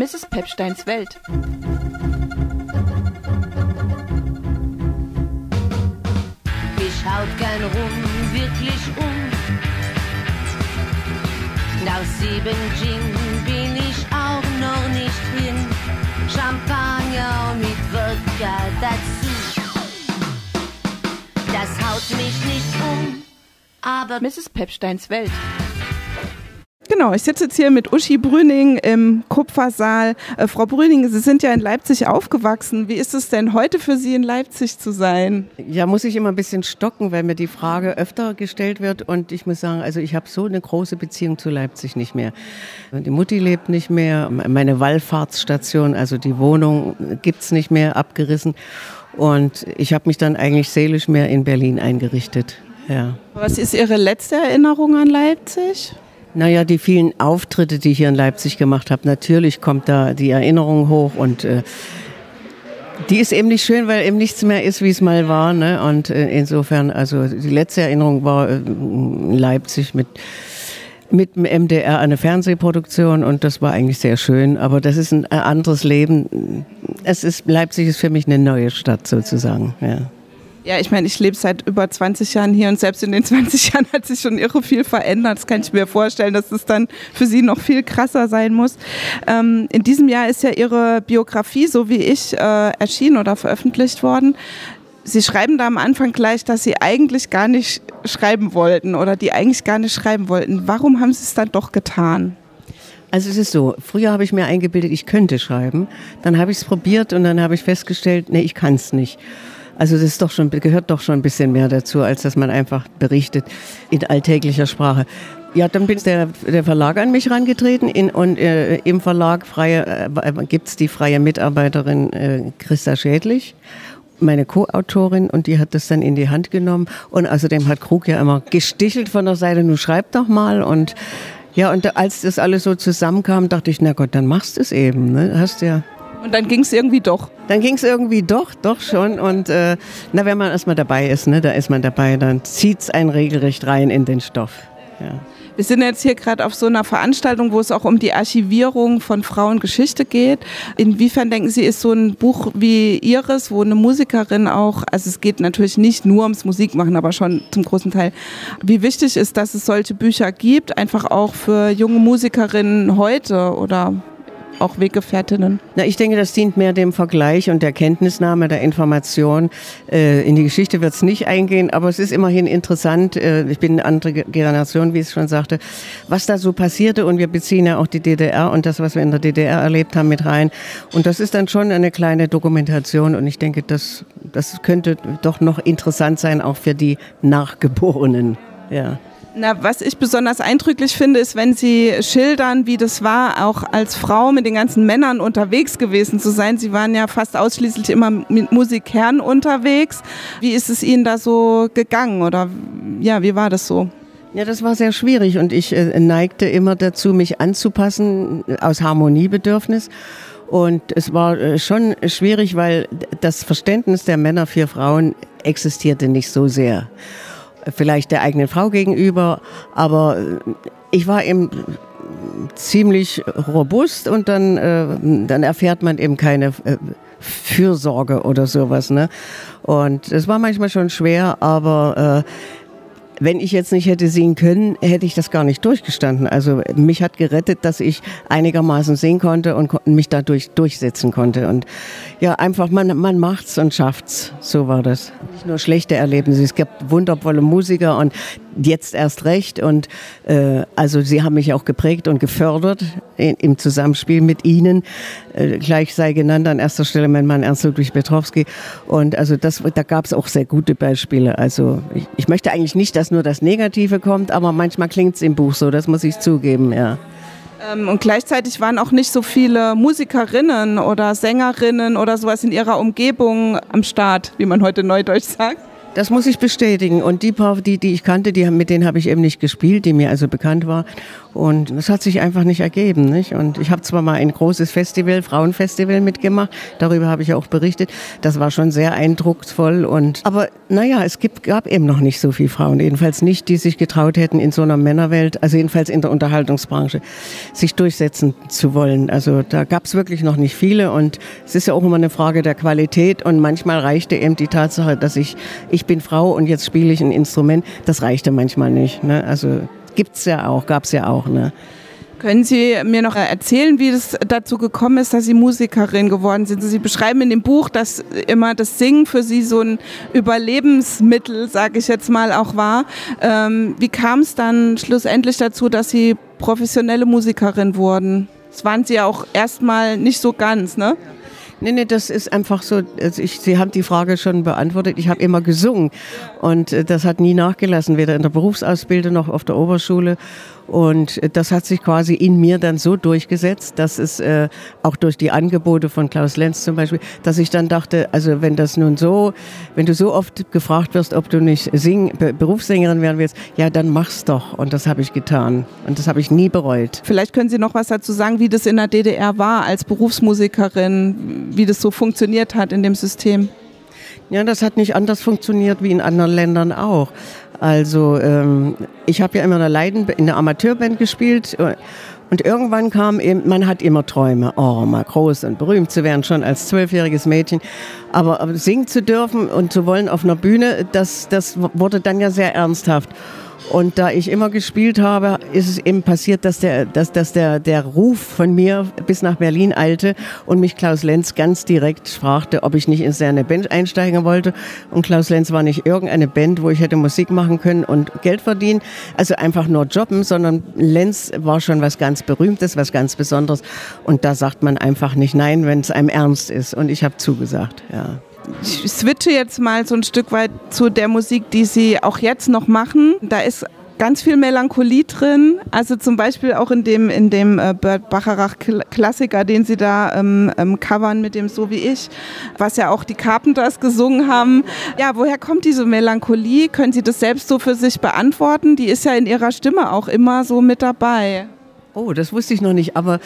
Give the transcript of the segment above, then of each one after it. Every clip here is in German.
Mrs. Pepsteins Welt. Ich schaut gern rum, wirklich um. Nach sieben Gin bin ich auch noch nicht hin. Champagner mit Wodka dazu. Das haut mich nicht um, aber Mrs. Pepsteins Welt. Genau, ich sitze jetzt hier mit Uschi Brüning im Kupfersaal. Äh, Frau Brüning, Sie sind ja in Leipzig aufgewachsen. Wie ist es denn heute für Sie in Leipzig zu sein? Ja, muss ich immer ein bisschen stocken, weil mir die Frage öfter gestellt wird. Und ich muss sagen, also ich habe so eine große Beziehung zu Leipzig nicht mehr. Die Mutti lebt nicht mehr, meine Wallfahrtsstation, also die Wohnung gibt's nicht mehr, abgerissen. Und ich habe mich dann eigentlich seelisch mehr in Berlin eingerichtet. Ja. Was ist Ihre letzte Erinnerung an Leipzig? Naja, die vielen Auftritte, die ich hier in Leipzig gemacht habe, natürlich kommt da die Erinnerung hoch und äh, die ist eben nicht schön, weil eben nichts mehr ist, wie es mal war. Ne? Und äh, insofern, also die letzte Erinnerung war äh, in Leipzig mit mit dem MDR eine Fernsehproduktion und das war eigentlich sehr schön, aber das ist ein anderes Leben. Es ist Leipzig ist für mich eine neue Stadt sozusagen. Ja. Ja, ich meine, ich lebe seit über 20 Jahren hier und selbst in den 20 Jahren hat sich schon irre viel verändert. Das kann ich mir vorstellen, dass es dann für Sie noch viel krasser sein muss. Ähm, in diesem Jahr ist ja Ihre Biografie, so wie ich, äh, erschienen oder veröffentlicht worden. Sie schreiben da am Anfang gleich, dass Sie eigentlich gar nicht schreiben wollten oder die eigentlich gar nicht schreiben wollten. Warum haben Sie es dann doch getan? Also es ist so, früher habe ich mir eingebildet, ich könnte schreiben. Dann habe ich es probiert und dann habe ich festgestellt, nee, ich kann es nicht. Also das ist doch schon, gehört doch schon ein bisschen mehr dazu, als dass man einfach berichtet in alltäglicher Sprache. Ja, dann bin der, der Verlag an mich herangetreten und äh, im Verlag freie, äh, gibt's die freie Mitarbeiterin äh, Christa Schädlich meine Co-Autorin und die hat das dann in die Hand genommen und außerdem hat Krug ja immer gestichelt von der Seite, nun schreib doch mal und ja, und als das alles so zusammenkam, dachte ich, na Gott, dann machst du es eben, ne? Hast ja und dann ging es irgendwie doch. Dann ging es irgendwie doch, doch schon. Und äh, na, wenn man erstmal dabei ist, ne, da ist man dabei, dann zieht es einen regelrecht rein in den Stoff. Ja. Wir sind jetzt hier gerade auf so einer Veranstaltung, wo es auch um die Archivierung von Frauengeschichte geht. Inwiefern denken Sie, ist so ein Buch wie Ihres, wo eine Musikerin auch, also es geht natürlich nicht nur ums Musikmachen, aber schon zum großen Teil, wie wichtig ist, dass es solche Bücher gibt, einfach auch für junge Musikerinnen heute oder auch Weggefährtinnen? Na, ich denke, das dient mehr dem Vergleich und der Kenntnisnahme der Information. Äh, in die Geschichte wird es nicht eingehen, aber es ist immerhin interessant. Äh, ich bin eine andere Generation, wie ich schon sagte, was da so passierte und wir beziehen ja auch die DDR und das, was wir in der DDR erlebt haben, mit rein. Und das ist dann schon eine kleine Dokumentation und ich denke, das, das könnte doch noch interessant sein, auch für die Nachgeborenen. Ja. Na, was ich besonders eindrücklich finde, ist, wenn Sie schildern, wie das war, auch als Frau mit den ganzen Männern unterwegs gewesen zu sein. Sie waren ja fast ausschließlich immer mit Musikern unterwegs. Wie ist es Ihnen da so gegangen oder ja, wie war das so? Ja, das war sehr schwierig und ich äh, neigte immer dazu, mich anzupassen aus Harmoniebedürfnis. Und es war äh, schon schwierig, weil das Verständnis der Männer für Frauen existierte nicht so sehr vielleicht der eigenen Frau gegenüber, aber ich war eben ziemlich robust und dann, äh, dann erfährt man eben keine äh, Fürsorge oder sowas. Ne? Und es war manchmal schon schwer, aber äh, wenn ich jetzt nicht hätte sehen können, hätte ich das gar nicht durchgestanden. Also mich hat gerettet, dass ich einigermaßen sehen konnte und mich dadurch durchsetzen konnte. Und ja, einfach man, man macht's und schafft's. So war das. Nicht nur schlechte Erlebnisse. Es gibt wundervolle Musiker und jetzt erst recht. Und äh, also sie haben mich auch geprägt und gefördert in, im Zusammenspiel mit ihnen. Äh, gleich sei genannt an erster Stelle mein Mann Ernst Ludwig Petrowski. Und also das, da gab es auch sehr gute Beispiele. Also ich, ich möchte eigentlich nicht, dass nur das Negative kommt, aber manchmal klingt es im Buch so, das muss ich zugeben, ja. Ähm, und gleichzeitig waren auch nicht so viele Musikerinnen oder Sängerinnen oder sowas in ihrer Umgebung am Start, wie man heute neudeutsch sagt. Das muss ich bestätigen. Und die paar, die, die ich kannte, die, mit denen habe ich eben nicht gespielt, die mir also bekannt war. Und es hat sich einfach nicht ergeben. Nicht? Und ich habe zwar mal ein großes Festival, Frauenfestival mitgemacht, darüber habe ich auch berichtet. Das war schon sehr eindrucksvoll. Und, aber naja, es gibt, gab eben noch nicht so viele Frauen, jedenfalls nicht, die sich getraut hätten, in so einer Männerwelt, also jedenfalls in der Unterhaltungsbranche, sich durchsetzen zu wollen. Also da gab es wirklich noch nicht viele. Und es ist ja auch immer eine Frage der Qualität. Und manchmal reichte eben die Tatsache, dass ich, ich bin Frau und jetzt spiele ich ein Instrument, das reichte manchmal nicht. Ne? Also gibt's ja auch, gab's ja auch. Ne? Können Sie mir noch erzählen, wie es dazu gekommen ist, dass Sie Musikerin geworden sind? Sie beschreiben in dem Buch, dass immer das Singen für Sie so ein Überlebensmittel, sage ich jetzt mal, auch war. Ähm, wie kam es dann schlussendlich dazu, dass Sie professionelle Musikerin wurden? Das waren Sie ja auch erstmal nicht so ganz, ne? Nee, nee, das ist einfach so, also ich, Sie haben die Frage schon beantwortet. Ich habe immer gesungen und äh, das hat nie nachgelassen, weder in der Berufsausbildung noch auf der Oberschule. Und das hat sich quasi in mir dann so durchgesetzt, dass es äh, auch durch die Angebote von Klaus Lenz zum Beispiel, dass ich dann dachte, also wenn das nun so, wenn du so oft gefragt wirst, ob du nicht Sing, Berufssängerin werden willst, ja, dann mach's doch. Und das habe ich getan. Und das habe ich nie bereut. Vielleicht können Sie noch was dazu sagen, wie das in der DDR war als Berufsmusikerin, wie das so funktioniert hat in dem System. Ja, das hat nicht anders funktioniert wie in anderen Ländern auch. Also ähm, ich habe ja immer in der, Leiden, in der Amateurband gespielt äh, und irgendwann kam eben, man hat immer Träume, oh, mal groß und berühmt zu werden, schon als zwölfjähriges Mädchen. Aber, singen zu dürfen und zu wollen auf einer Bühne, das, das wurde dann ja sehr ernsthaft. Und da ich immer gespielt habe, ist es eben passiert, dass der, dass, dass der, der Ruf von mir bis nach Berlin eilte und mich Klaus Lenz ganz direkt fragte, ob ich nicht in seine Band einsteigen wollte. Und Klaus Lenz war nicht irgendeine Band, wo ich hätte Musik machen können und Geld verdienen, also einfach nur jobben, sondern Lenz war schon was ganz Berühmtes, was ganz Besonderes. Und da sagt man einfach nicht nein, wenn es einem ernst ist. Und ich habe zugesagt, ja switche jetzt mal so ein Stück weit zu der Musik, die Sie auch jetzt noch machen. Da ist ganz viel Melancholie drin. Also zum Beispiel auch in dem, in dem äh, Bert Bacharach Klassiker, den sie da ähm, ähm, covern mit dem So wie ich, was ja auch die Carpenters gesungen haben. Ja, woher kommt diese Melancholie? Können Sie das selbst so für sich beantworten? Die ist ja in Ihrer Stimme auch immer so mit dabei. Oh, das wusste ich noch nicht, aber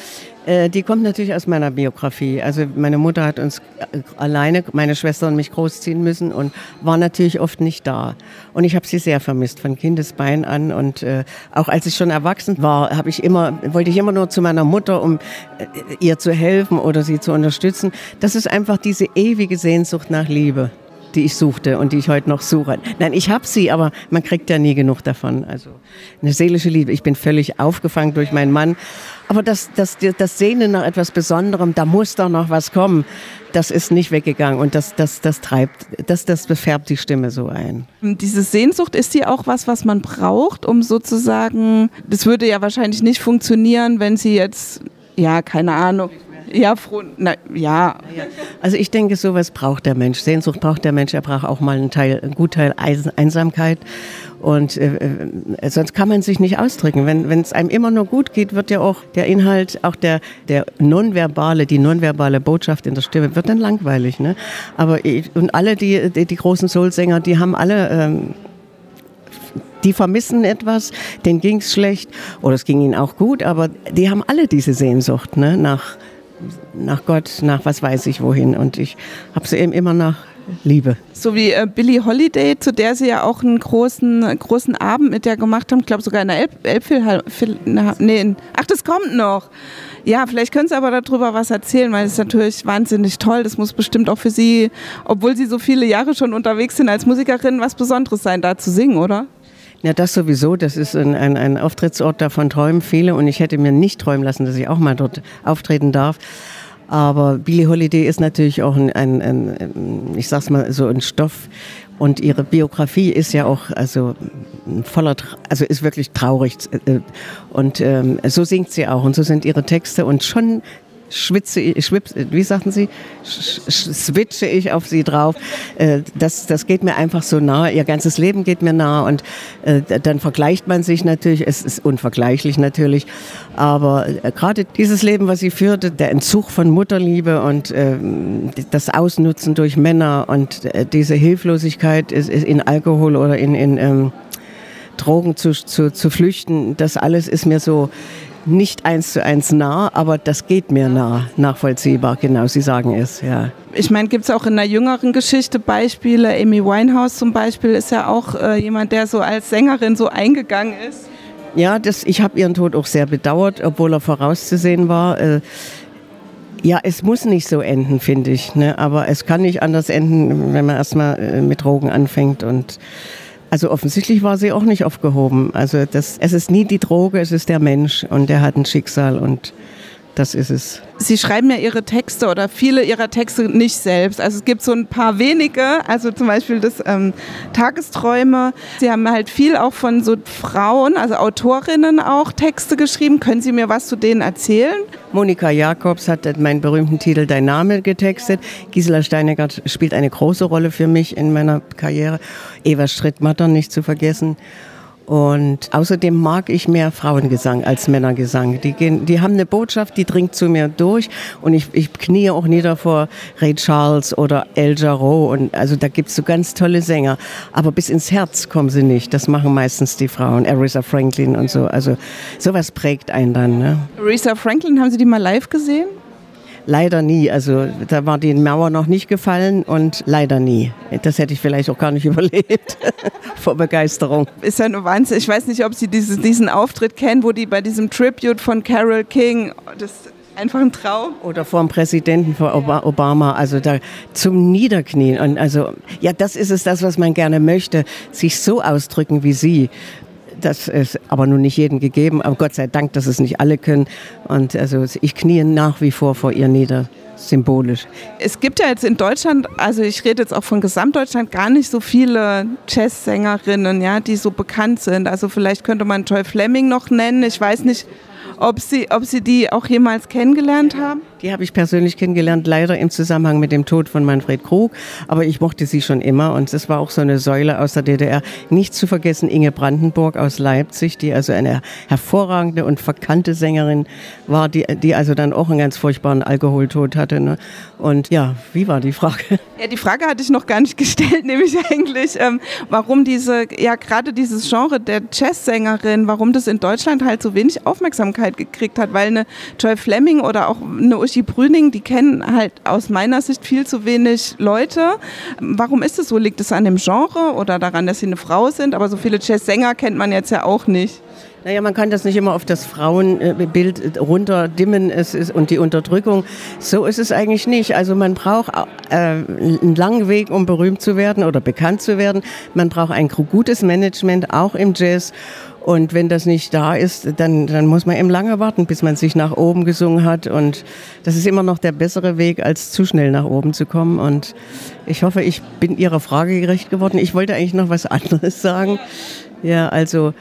die kommt natürlich aus meiner Biografie. Also meine Mutter hat uns äh, alleine, meine Schwester und mich großziehen müssen und war natürlich oft nicht da. Und ich habe sie sehr vermisst von Kindesbein an und äh, auch als ich schon erwachsen war, habe ich immer wollte ich immer nur zu meiner Mutter, um äh, ihr zu helfen oder sie zu unterstützen. Das ist einfach diese ewige Sehnsucht nach Liebe die ich suchte und die ich heute noch suche. Nein, ich habe sie, aber man kriegt ja nie genug davon. Also eine seelische Liebe. Ich bin völlig aufgefangen durch meinen Mann. Aber das, das, das Sehnen nach etwas Besonderem, da muss doch noch was kommen, das ist nicht weggegangen und das, das, das treibt, das, das befärbt die Stimme so ein. Diese Sehnsucht ist die auch was, was man braucht, um sozusagen, das würde ja wahrscheinlich nicht funktionieren, wenn sie jetzt, ja, keine Ahnung, ja, froh, na, ja. Also ich denke, sowas braucht der Mensch. Sehnsucht braucht der Mensch. Er braucht auch mal einen Teil, einen Gutteil Einsamkeit. Und äh, äh, sonst kann man sich nicht ausdrücken. Wenn es einem immer nur gut geht, wird ja auch der Inhalt, auch der, der nonverbale, die nonverbale Botschaft in der Stimme, wird dann langweilig. Ne? Aber und alle die, die, die großen Soulsänger, die haben alle ähm, die vermissen etwas, denen ging es schlecht oder es ging ihnen auch gut, aber die haben alle diese Sehnsucht ne, nach, nach Gott, nach was weiß ich wohin. Und ich habe sie eben immer nach Liebe. So wie äh, Billie Holiday, zu der sie ja auch einen großen, großen Abend mit der gemacht haben, ich glaube sogar in der Elbphilharmonie. Nee, ach, das kommt noch. Ja, vielleicht können Sie aber darüber was erzählen, weil es ist natürlich wahnsinnig toll. Das muss bestimmt auch für Sie, obwohl Sie so viele Jahre schon unterwegs sind als Musikerin, was Besonderes sein, da zu singen, oder? Ja, das sowieso. Das ist ein, ein, ein Auftrittsort, davon träumen viele. Und ich hätte mir nicht träumen lassen, dass ich auch mal dort auftreten darf. Aber Billie Holiday ist natürlich auch ein, ein, ein, ich sag's mal, so ein Stoff. Und ihre Biografie ist ja auch, also voller, also ist wirklich traurig. Und ähm, so singt sie auch und so sind ihre Texte und schon schwitze ich, wie sagten Sie, switche ich auf sie drauf. Äh, das, das geht mir einfach so nah. Ihr ganzes Leben geht mir nah und äh, dann vergleicht man sich natürlich. Es ist unvergleichlich natürlich, aber äh, gerade dieses Leben, was sie führte, der Entzug von Mutterliebe und ähm, das Ausnutzen durch Männer und diese Hilflosigkeit in Alkohol oder in, in ähm, Drogen zu, zu, zu flüchten, das alles ist mir so nicht eins zu eins nah, aber das geht mir nah, nachvollziehbar, genau, Sie sagen es, ja. Ich meine, gibt es auch in der jüngeren Geschichte Beispiele? Amy Winehouse zum Beispiel ist ja auch äh, jemand, der so als Sängerin so eingegangen ist. Ja, das, ich habe ihren Tod auch sehr bedauert, obwohl er vorauszusehen war. Äh, ja, es muss nicht so enden, finde ich. Ne? Aber es kann nicht anders enden, wenn man erstmal äh, mit Drogen anfängt und also offensichtlich war sie auch nicht aufgehoben. Also das, es ist nie die Droge, es ist der Mensch und der hat ein Schicksal und das ist es. Sie schreiben ja Ihre Texte oder viele Ihrer Texte nicht selbst. Also es gibt so ein paar wenige, also zum Beispiel das ähm, Tagesträume. Sie haben halt viel auch von so Frauen, also Autorinnen auch Texte geschrieben. Können Sie mir was zu denen erzählen? Monika Jakobs hat meinen berühmten Titel Dein Name getextet. Gisela Steinegger spielt eine große Rolle für mich in meiner Karriere. Eva Strittmatter nicht zu vergessen. Und außerdem mag ich mehr Frauengesang als Männergesang. Die, gehen, die haben eine Botschaft, die dringt zu mir durch. Und ich, ich knie auch nieder vor Ray Charles oder El Jarreau. Und also da gibt's so ganz tolle Sänger. Aber bis ins Herz kommen sie nicht. Das machen meistens die Frauen. Aretha Franklin und so. Also sowas prägt einen dann. Ne? Aretha Franklin, haben Sie die mal live gesehen? Leider nie. Also da war die Mauer noch nicht gefallen und leider nie. Das hätte ich vielleicht auch gar nicht überlebt vor Begeisterung. Ist ja nur Wahnsinn. Ich weiß nicht, ob Sie dieses, diesen Auftritt kennen, wo die bei diesem Tribute von Carol King, das einfach ein Traum. Oder vor dem Präsidenten von Obama, also da zum Niederknien. Und also, ja, das ist es, das, was man gerne möchte, sich so ausdrücken wie Sie. Das ist aber nun nicht jedem gegeben, aber Gott sei Dank, dass es nicht alle können. Und also ich knie nach wie vor vor ihr nieder symbolisch. Es gibt ja jetzt in Deutschland, also ich rede jetzt auch von Gesamtdeutschland, gar nicht so viele Jazzsängerinnen, ja, die so bekannt sind. Also vielleicht könnte man Joy Fleming noch nennen. Ich weiß nicht, ob Sie, ob Sie die auch jemals kennengelernt haben? Die habe ich persönlich kennengelernt, leider im Zusammenhang mit dem Tod von Manfred Krug. Aber ich mochte sie schon immer und es war auch so eine Säule aus der DDR. Nicht zu vergessen Inge Brandenburg aus Leipzig, die also eine hervorragende und verkannte Sängerin war, die, die also dann auch einen ganz furchtbaren Alkoholtod hatte. Ne? Und ja, wie war die Frage? Ja, die Frage hatte ich noch gar nicht gestellt, nämlich eigentlich, ähm, warum diese, ja gerade dieses Genre der Jazzsängerin, warum das in Deutschland halt so wenig Aufmerksamkeit gekriegt hat, weil eine Joy Fleming oder auch eine Uschi Brüning, die kennen halt aus meiner Sicht viel zu wenig Leute. Warum ist es so? Liegt es an dem Genre oder daran, dass sie eine Frau sind? Aber so viele Jazzsänger kennt man jetzt ja auch nicht. Naja, man kann das nicht immer auf das Frauenbild runterdimmen es ist, und die Unterdrückung. So ist es eigentlich nicht. Also man braucht äh, einen langen Weg, um berühmt zu werden oder bekannt zu werden. Man braucht ein gutes Management, auch im Jazz. Und wenn das nicht da ist, dann, dann muss man eben lange warten, bis man sich nach oben gesungen hat. Und das ist immer noch der bessere Weg, als zu schnell nach oben zu kommen. Und ich hoffe, ich bin Ihrer Frage gerecht geworden. Ich wollte eigentlich noch was anderes sagen. Ja, also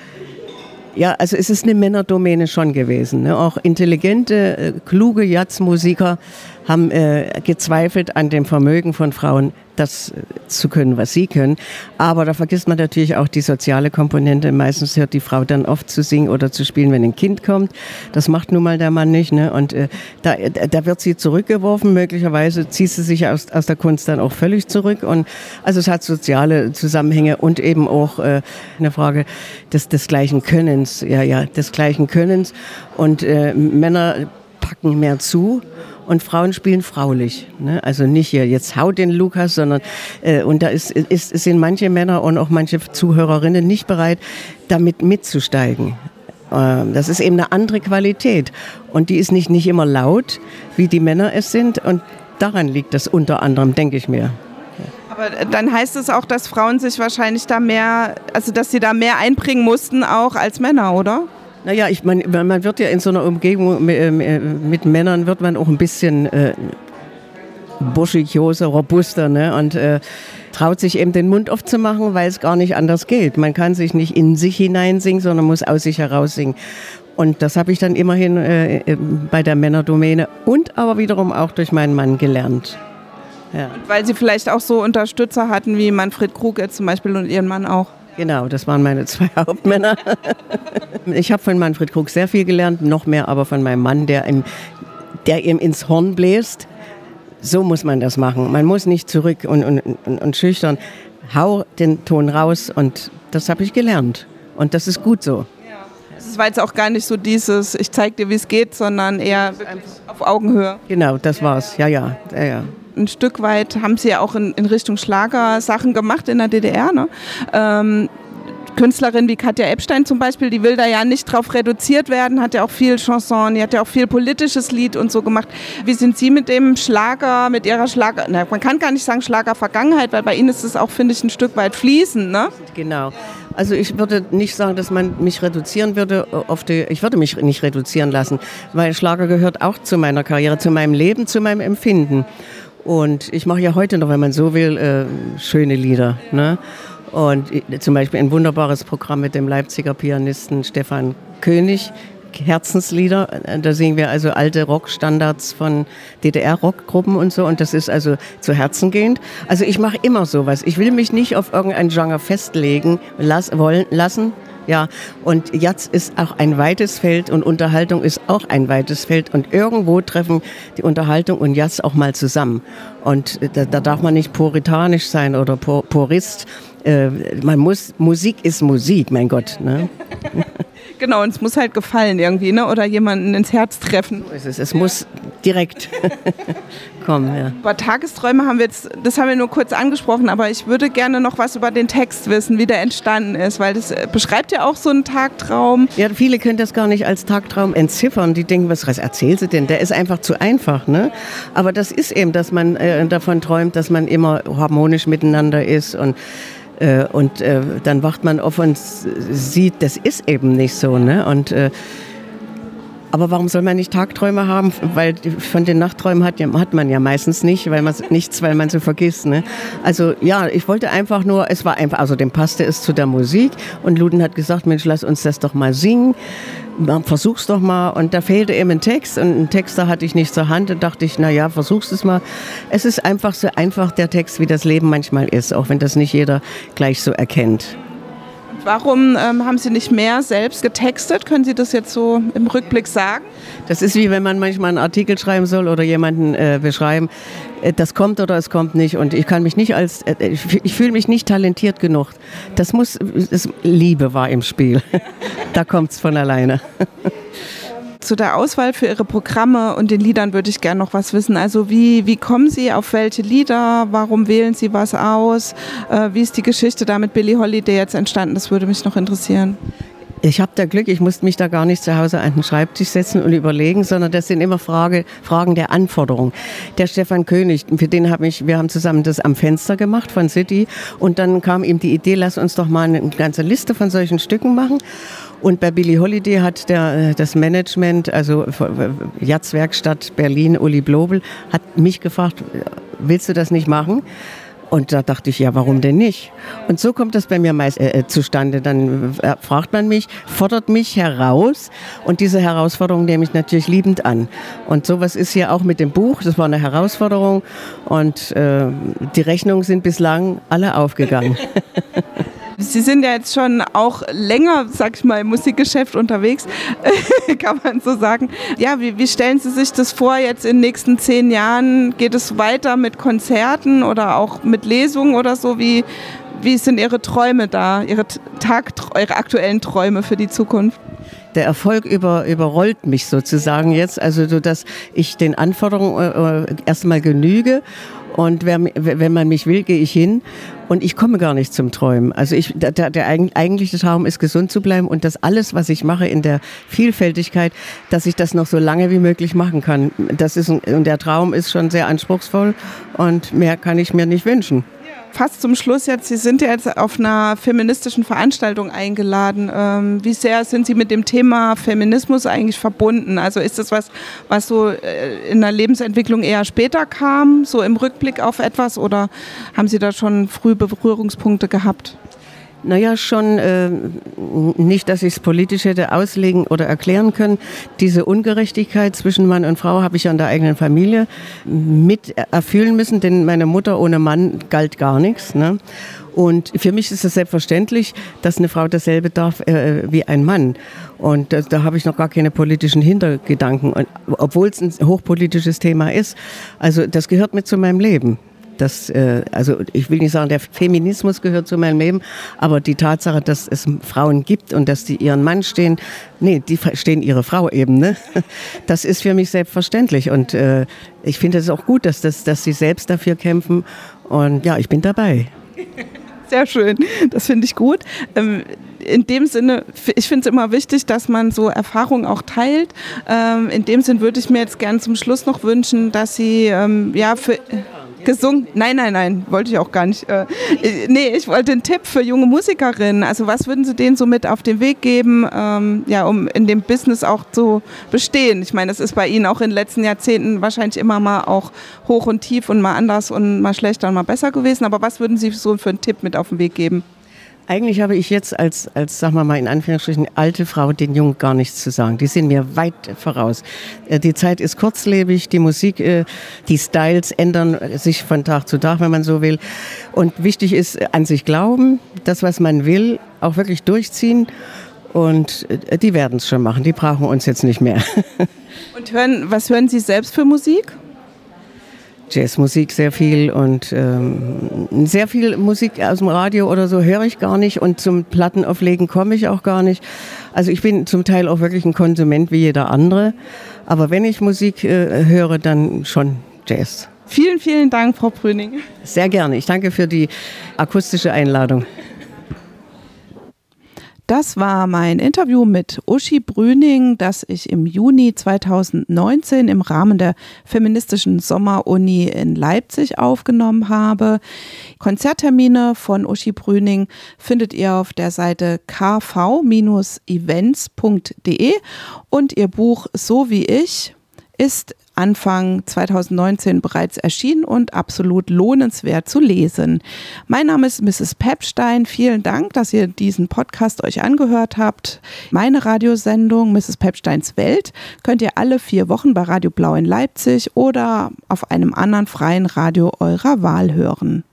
ja, also es ist eine Männerdomäne schon gewesen. Ne? Auch intelligente, äh, kluge Jazzmusiker haben äh, gezweifelt an dem Vermögen von Frauen, das äh, zu können, was sie können. Aber da vergisst man natürlich auch die soziale Komponente. Meistens hört die Frau dann oft zu singen oder zu spielen, wenn ein Kind kommt. Das macht nun mal der Mann nicht. Ne? Und äh, da, da wird sie zurückgeworfen. Möglicherweise zieht sie sich aus, aus der Kunst dann auch völlig zurück. Und also es hat soziale Zusammenhänge und eben auch äh, eine Frage des, des gleichen Könnens. Ja, ja, des gleichen Könnens. Und äh, Männer packen mehr zu und Frauen spielen fraulich. Ne? Also nicht hier, jetzt haut den Lukas, sondern äh, und da ist, ist, sind manche Männer und auch manche Zuhörerinnen nicht bereit, damit mitzusteigen. Ähm, das ist eben eine andere Qualität. Und die ist nicht, nicht immer laut, wie die Männer es sind. Und daran liegt das unter anderem, denke ich mir. Aber dann heißt es auch, dass Frauen sich wahrscheinlich da mehr, also dass sie da mehr einbringen mussten auch als Männer, oder? Naja, ich meine, man wird ja in so einer Umgebung mit, äh, mit Männern wird man auch ein bisschen äh, burschikoser, robuster, ne? Und äh, traut sich eben den Mund aufzumachen, weil es gar nicht anders geht. Man kann sich nicht in sich hineinsingen, sondern muss aus sich heraus singen. Und das habe ich dann immerhin äh, äh, bei der Männerdomäne und aber wiederum auch durch meinen Mann gelernt. Ja. Weil Sie vielleicht auch so Unterstützer hatten wie Manfred Krug jetzt zum Beispiel und Ihren Mann auch. Genau, das waren meine zwei Hauptmänner. ich habe von Manfred Krug sehr viel gelernt, noch mehr aber von meinem Mann, der ihm, der ihm ins Horn bläst. So muss man das machen. Man muss nicht zurück und, und, und, und schüchtern. Hau den Ton raus und das habe ich gelernt. Und das ist gut so. Es war jetzt auch gar nicht so dieses, ich zeig dir, wie es geht, sondern eher auf Augenhöhe. Genau, das war's. Ja, ja, ja, ja ein Stück weit haben sie ja auch in, in Richtung Schlager Sachen gemacht in der DDR. Ne? Ähm, Künstlerin wie Katja Epstein zum Beispiel, die will da ja nicht drauf reduziert werden, hat ja auch viel Chanson, die hat ja auch viel politisches Lied und so gemacht. Wie sind Sie mit dem Schlager, mit Ihrer Schlager, na, man kann gar nicht sagen Schlager-Vergangenheit, weil bei Ihnen ist es auch, finde ich, ein Stück weit fließend, ne? Genau. Also ich würde nicht sagen, dass man mich reduzieren würde auf die, ich würde mich nicht reduzieren lassen, weil Schlager gehört auch zu meiner Karriere, zu meinem Leben, zu meinem Empfinden. Und ich mache ja heute noch, wenn man so will, äh, schöne Lieder. Ne? Und zum Beispiel ein wunderbares Programm mit dem Leipziger Pianisten Stefan König, Herzenslieder. Da singen wir also alte Rockstandards von DDR-Rockgruppen und so. Und das ist also zu Herzen gehend. Also ich mache immer sowas. Ich will mich nicht auf irgendein Genre festlegen las wollen, lassen, ja, und jetzt ist auch ein weites Feld und Unterhaltung ist auch ein weites Feld und irgendwo treffen die Unterhaltung und Jazz auch mal zusammen. Und da, da darf man nicht puritanisch sein oder pur, Purist. Äh, man muss, Musik ist Musik, mein Gott. Ne? Genau, und es muss halt gefallen irgendwie, ne? oder jemanden ins Herz treffen. So ist es. Es muss direkt kommen, ja. Über Tagesträume haben wir jetzt, das haben wir nur kurz angesprochen, aber ich würde gerne noch was über den Text wissen, wie der entstanden ist, weil das äh, beschreibt ja auch so einen Tagtraum. Ja, viele können das gar nicht als Tagtraum entziffern. Die denken, was, erzählt sie denn? Der ist einfach zu einfach, ne? Aber das ist eben, dass man äh, davon träumt, dass man immer harmonisch miteinander ist und äh, und äh, dann wacht man auf und sieht, das ist eben nicht so. Ne? Und, äh, aber warum soll man nicht Tagträume haben? Weil von den Nachtträumen hat, hat man ja meistens nicht, weil man nichts, weil man sie vergisst. Ne? Also ja, ich wollte einfach nur, es war einfach, also dem passte es zu der Musik und Luden hat gesagt, Mensch, lass uns das doch mal singen versuch's doch mal. Und da fehlte eben ein Text und einen Texter hatte ich nicht zur Hand. Und dachte ich, na ja, versuch's es mal. Es ist einfach so einfach der Text, wie das Leben manchmal ist, auch wenn das nicht jeder gleich so erkennt. Warum ähm, haben Sie nicht mehr selbst getextet? Können Sie das jetzt so im Rückblick sagen? Das ist wie wenn man manchmal einen Artikel schreiben soll oder jemanden äh, beschreiben. Äh, das kommt oder es kommt nicht. Und ich kann mich nicht als, äh, ich, ich fühle mich nicht talentiert genug. Das muss, das, Liebe war im Spiel. da kommt es von alleine. zu der Auswahl für Ihre Programme und den Liedern würde ich gerne noch was wissen. Also wie, wie kommen Sie auf welche Lieder? Warum wählen Sie was aus? Äh, wie ist die Geschichte da mit Billie Holiday jetzt entstanden? Das würde mich noch interessieren. Ich habe da Glück, ich musste mich da gar nicht zu Hause an den Schreibtisch setzen und überlegen, sondern das sind immer Frage, Fragen der Anforderung. Der Stefan König, für den habe ich, wir haben zusammen das am Fenster gemacht von City und dann kam ihm die Idee, lass uns doch mal eine ganze Liste von solchen Stücken machen. Und bei Billy Holiday hat der, äh, das Management, also äh, Jatzwerkstatt Berlin, Uli Blobel, hat mich gefragt, willst du das nicht machen? Und da dachte ich, ja, warum denn nicht? Und so kommt das bei mir meist äh, äh zustande. Dann äh, fragt man mich, fordert mich heraus und diese Herausforderung nehme ich natürlich liebend an. Und sowas ist hier auch mit dem Buch. Das war eine Herausforderung und äh, die Rechnungen sind bislang alle aufgegangen. Sie sind ja jetzt schon auch länger, sag ich mal, im Musikgeschäft unterwegs, kann man so sagen. Ja, wie, wie stellen Sie sich das vor jetzt in den nächsten zehn Jahren? Geht es weiter mit Konzerten oder auch mit Lesungen oder so? Wie, wie sind Ihre Träume da, Ihre, Tag, Ihre aktuellen Träume für die Zukunft? Der Erfolg über, überrollt mich sozusagen jetzt, also so, dass ich den Anforderungen äh, erstmal genüge und wer, wenn man mich will, gehe ich hin. Und ich komme gar nicht zum Träumen. Also ich, der, der eigentliche Traum ist, gesund zu bleiben und dass alles, was ich mache in der Vielfältigkeit, dass ich das noch so lange wie möglich machen kann. Das ist, und der Traum ist schon sehr anspruchsvoll und mehr kann ich mir nicht wünschen fast zum Schluss jetzt, Sie sind ja jetzt auf einer feministischen Veranstaltung eingeladen. Ähm, wie sehr sind Sie mit dem Thema Feminismus eigentlich verbunden? Also ist das was, was so äh, in der Lebensentwicklung eher später kam, so im Rückblick auf etwas, oder haben Sie da schon früh Berührungspunkte gehabt? Naja, schon äh, nicht, dass ich es politisch hätte auslegen oder erklären können. Diese Ungerechtigkeit zwischen Mann und Frau habe ich ja in der eigenen Familie mit erfüllen müssen, denn meine Mutter ohne Mann galt gar nichts. Ne? Und für mich ist es selbstverständlich, dass eine Frau dasselbe darf äh, wie ein Mann. Und da, da habe ich noch gar keine politischen Hintergedanken, obwohl es ein hochpolitisches Thema ist. Also das gehört mit zu meinem Leben. Das, äh, also ich will nicht sagen, der Feminismus gehört zu meinem Leben, aber die Tatsache, dass es Frauen gibt und dass die ihren Mann stehen, nee, die stehen ihre Frau eben, ne? Das ist für mich selbstverständlich und äh, ich finde es auch gut, dass, das, dass sie selbst dafür kämpfen und ja, ich bin dabei. Sehr schön, das finde ich gut. Ähm, in dem Sinne, ich finde es immer wichtig, dass man so Erfahrungen auch teilt. Ähm, in dem Sinne würde ich mir jetzt gerne zum Schluss noch wünschen, dass Sie ähm, ja für gesungen. Nein, nein, nein, wollte ich auch gar nicht. Äh, nee, ich wollte einen Tipp für junge Musikerinnen. Also was würden Sie denen so mit auf den Weg geben, ähm, ja, um in dem Business auch zu bestehen? Ich meine, das ist bei Ihnen auch in den letzten Jahrzehnten wahrscheinlich immer mal auch hoch und tief und mal anders und mal schlechter und mal besser gewesen. Aber was würden Sie so für einen Tipp mit auf den Weg geben? Eigentlich habe ich jetzt als, als, sagen wir mal in Anführungsstrichen, alte Frau den Jungen gar nichts zu sagen. Die sind mir weit voraus. Äh, die Zeit ist kurzlebig, die Musik, äh, die Styles ändern sich von Tag zu Tag, wenn man so will. Und wichtig ist äh, an sich glauben, das, was man will, auch wirklich durchziehen. Und die werden es schon machen. Die brauchen uns jetzt nicht mehr. Und hören, was hören Sie selbst für Musik? Jazzmusik sehr viel und ähm, sehr viel Musik aus dem Radio oder so höre ich gar nicht und zum Plattenauflegen komme ich auch gar nicht. Also ich bin zum Teil auch wirklich ein Konsument wie jeder andere, aber wenn ich Musik äh, höre, dann schon Jazz. Vielen, vielen Dank, Frau Brüning. Sehr gerne. Ich danke für die akustische Einladung. Das war mein Interview mit Uschi Brüning, das ich im Juni 2019 im Rahmen der feministischen Sommeruni in Leipzig aufgenommen habe. Konzerttermine von Uschi Brüning findet ihr auf der Seite kv-events.de und ihr Buch So wie ich ist Anfang 2019 bereits erschienen und absolut lohnenswert zu lesen. Mein Name ist Mrs. Pepstein. Vielen Dank, dass ihr diesen Podcast euch angehört habt. Meine Radiosendung Mrs. Pepsteins Welt könnt ihr alle vier Wochen bei Radio Blau in Leipzig oder auf einem anderen freien Radio eurer Wahl hören.